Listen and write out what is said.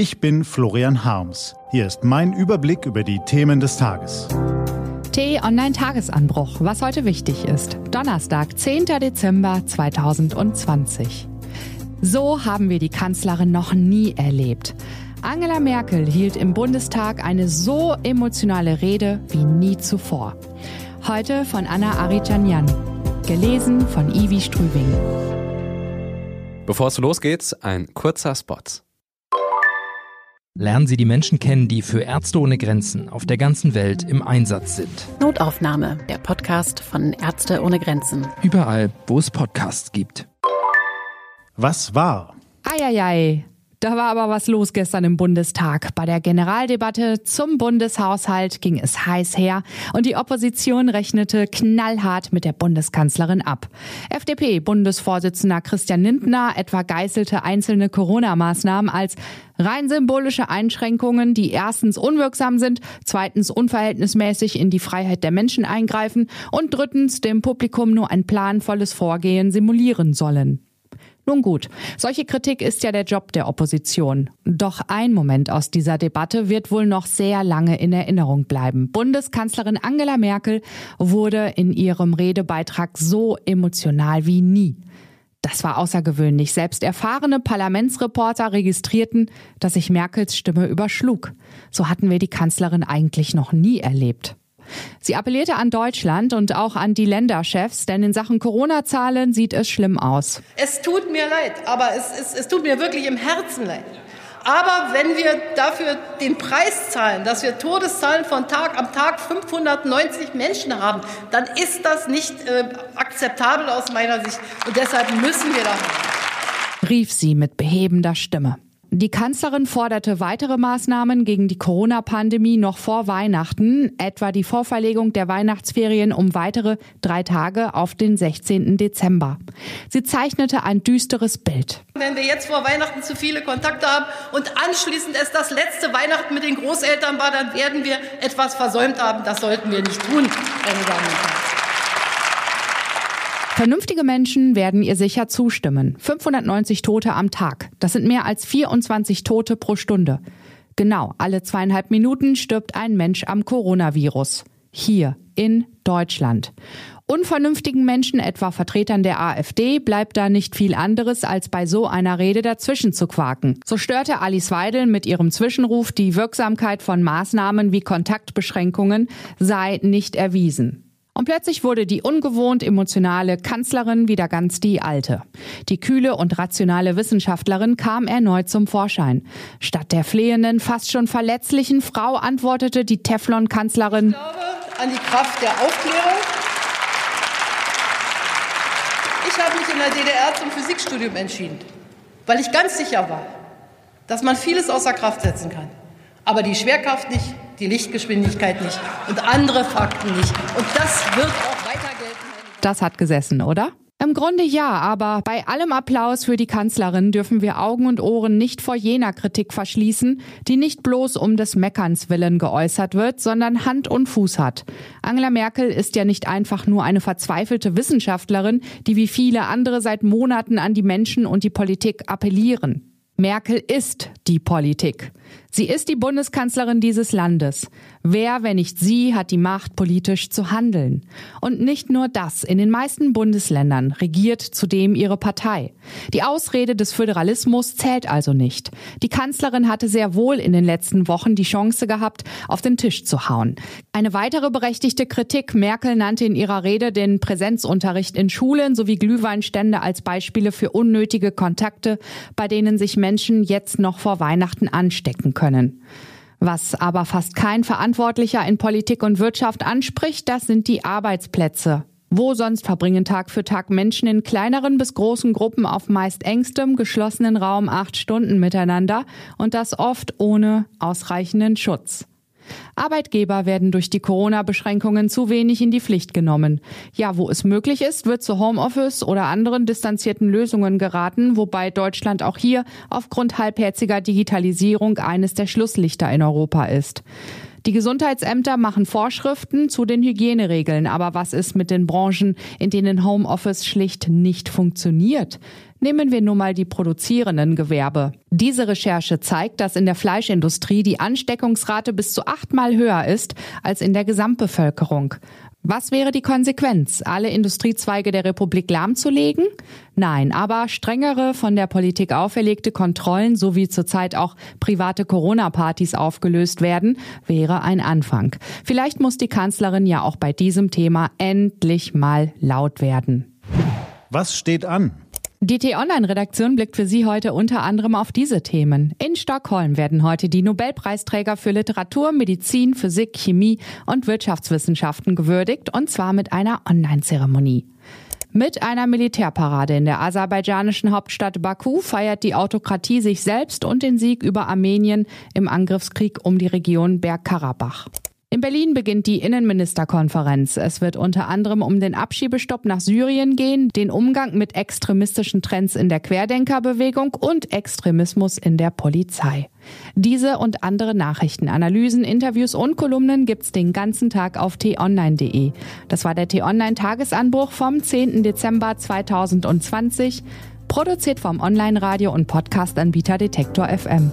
Ich bin Florian Harms. Hier ist mein Überblick über die Themen des Tages. T-Online-Tagesanbruch, was heute wichtig ist. Donnerstag, 10. Dezember 2020. So haben wir die Kanzlerin noch nie erlebt. Angela Merkel hielt im Bundestag eine so emotionale Rede wie nie zuvor. Heute von Anna Arijanyan. Gelesen von Ivi Strübing. Bevor es losgeht, ein kurzer Spot. Lernen Sie die Menschen kennen, die für Ärzte ohne Grenzen auf der ganzen Welt im Einsatz sind. Notaufnahme, der Podcast von Ärzte ohne Grenzen. Überall, wo es Podcasts gibt. Was war? Eieiei, da war aber was los gestern im Bundestag. Bei der Generaldebatte zum Bundeshaushalt ging es heiß her und die Opposition rechnete knallhart mit der Bundeskanzlerin ab. FDP-Bundesvorsitzender Christian Lindner etwa geißelte einzelne Corona-Maßnahmen als rein symbolische Einschränkungen, die erstens unwirksam sind, zweitens unverhältnismäßig in die Freiheit der Menschen eingreifen und drittens dem Publikum nur ein planvolles Vorgehen simulieren sollen. Nun gut, solche Kritik ist ja der Job der Opposition. Doch ein Moment aus dieser Debatte wird wohl noch sehr lange in Erinnerung bleiben. Bundeskanzlerin Angela Merkel wurde in ihrem Redebeitrag so emotional wie nie. Das war außergewöhnlich. Selbst erfahrene Parlamentsreporter registrierten, dass sich Merkels Stimme überschlug. So hatten wir die Kanzlerin eigentlich noch nie erlebt. Sie appellierte an Deutschland und auch an die Länderchefs, denn in Sachen Corona-Zahlen sieht es schlimm aus. Es tut mir leid, aber es, es, es tut mir wirklich im Herzen leid. Aber wenn wir dafür den Preis zahlen, dass wir Todeszahlen von Tag am Tag 590 Menschen haben, dann ist das nicht äh, akzeptabel aus meiner Sicht. Und deshalb müssen wir da. Rief sie mit behebender Stimme. Die Kanzlerin forderte weitere Maßnahmen gegen die Corona-Pandemie noch vor Weihnachten, etwa die Vorverlegung der Weihnachtsferien um weitere drei Tage auf den 16. Dezember. Sie zeichnete ein düsteres Bild. Wenn wir jetzt vor Weihnachten zu viele Kontakte haben und anschließend es das letzte Weihnachten mit den Großeltern war, dann werden wir etwas versäumt haben. Das sollten wir nicht tun, meine Damen und Herren. Vernünftige Menschen werden ihr sicher zustimmen. 590 Tote am Tag. Das sind mehr als 24 Tote pro Stunde. Genau, alle zweieinhalb Minuten stirbt ein Mensch am Coronavirus. Hier in Deutschland. Unvernünftigen Menschen, etwa Vertretern der AfD, bleibt da nicht viel anderes, als bei so einer Rede dazwischen zu quaken. So störte Alice Weidel mit ihrem Zwischenruf, die Wirksamkeit von Maßnahmen wie Kontaktbeschränkungen sei nicht erwiesen. Und plötzlich wurde die ungewohnt emotionale Kanzlerin wieder ganz die alte. Die kühle und rationale Wissenschaftlerin kam erneut zum Vorschein. Statt der flehenden, fast schon verletzlichen Frau antwortete die Teflon-Kanzlerin. An die Kraft der Aufklärung. Ich habe mich in der DDR zum Physikstudium entschieden, weil ich ganz sicher war, dass man vieles außer Kraft setzen kann, aber die Schwerkraft nicht die Lichtgeschwindigkeit nicht und andere Fakten nicht. Und das wird auch weiter gelten. Das hat gesessen, oder? Im Grunde ja, aber bei allem Applaus für die Kanzlerin dürfen wir Augen und Ohren nicht vor jener Kritik verschließen, die nicht bloß um des Meckerns willen geäußert wird, sondern Hand und Fuß hat. Angela Merkel ist ja nicht einfach nur eine verzweifelte Wissenschaftlerin, die wie viele andere seit Monaten an die Menschen und die Politik appellieren. Merkel ist die Politik. Sie ist die Bundeskanzlerin dieses Landes. Wer, wenn nicht sie, hat die Macht, politisch zu handeln? Und nicht nur das. In den meisten Bundesländern regiert zudem ihre Partei. Die Ausrede des Föderalismus zählt also nicht. Die Kanzlerin hatte sehr wohl in den letzten Wochen die Chance gehabt, auf den Tisch zu hauen. Eine weitere berechtigte Kritik. Merkel nannte in ihrer Rede den Präsenzunterricht in Schulen sowie Glühweinstände als Beispiele für unnötige Kontakte, bei denen sich Menschen jetzt noch vor Weihnachten anstecken können. Was aber fast kein Verantwortlicher in Politik und Wirtschaft anspricht, das sind die Arbeitsplätze. Wo sonst verbringen Tag für Tag Menschen in kleineren bis großen Gruppen auf meist engstem, geschlossenen Raum acht Stunden miteinander und das oft ohne ausreichenden Schutz. Arbeitgeber werden durch die Corona-Beschränkungen zu wenig in die Pflicht genommen. Ja, wo es möglich ist, wird zu Homeoffice oder anderen distanzierten Lösungen geraten, wobei Deutschland auch hier aufgrund halbherziger Digitalisierung eines der Schlusslichter in Europa ist. Die Gesundheitsämter machen Vorschriften zu den Hygieneregeln, aber was ist mit den Branchen, in denen Homeoffice schlicht nicht funktioniert? Nehmen wir nun mal die produzierenden Gewerbe. Diese Recherche zeigt, dass in der Fleischindustrie die Ansteckungsrate bis zu achtmal höher ist als in der Gesamtbevölkerung. Was wäre die Konsequenz? Alle Industriezweige der Republik lahmzulegen? Nein, aber strengere von der Politik auferlegte Kontrollen sowie zurzeit auch private Corona-Partys aufgelöst werden, wäre ein Anfang. Vielleicht muss die Kanzlerin ja auch bei diesem Thema endlich mal laut werden. Was steht an? Die T-Online-Redaktion blickt für Sie heute unter anderem auf diese Themen. In Stockholm werden heute die Nobelpreisträger für Literatur, Medizin, Physik, Chemie und Wirtschaftswissenschaften gewürdigt, und zwar mit einer Online-Zeremonie. Mit einer Militärparade in der aserbaidschanischen Hauptstadt Baku feiert die Autokratie sich selbst und den Sieg über Armenien im Angriffskrieg um die Region Bergkarabach. In Berlin beginnt die Innenministerkonferenz. Es wird unter anderem um den Abschiebestopp nach Syrien gehen, den Umgang mit extremistischen Trends in der Querdenkerbewegung und Extremismus in der Polizei. Diese und andere Nachrichten, Analysen, Interviews und Kolumnen gibt's den ganzen Tag auf t-online.de. Das war der t-online Tagesanbruch vom 10. Dezember 2020, produziert vom Online-Radio und Podcast-Anbieter Detektor FM.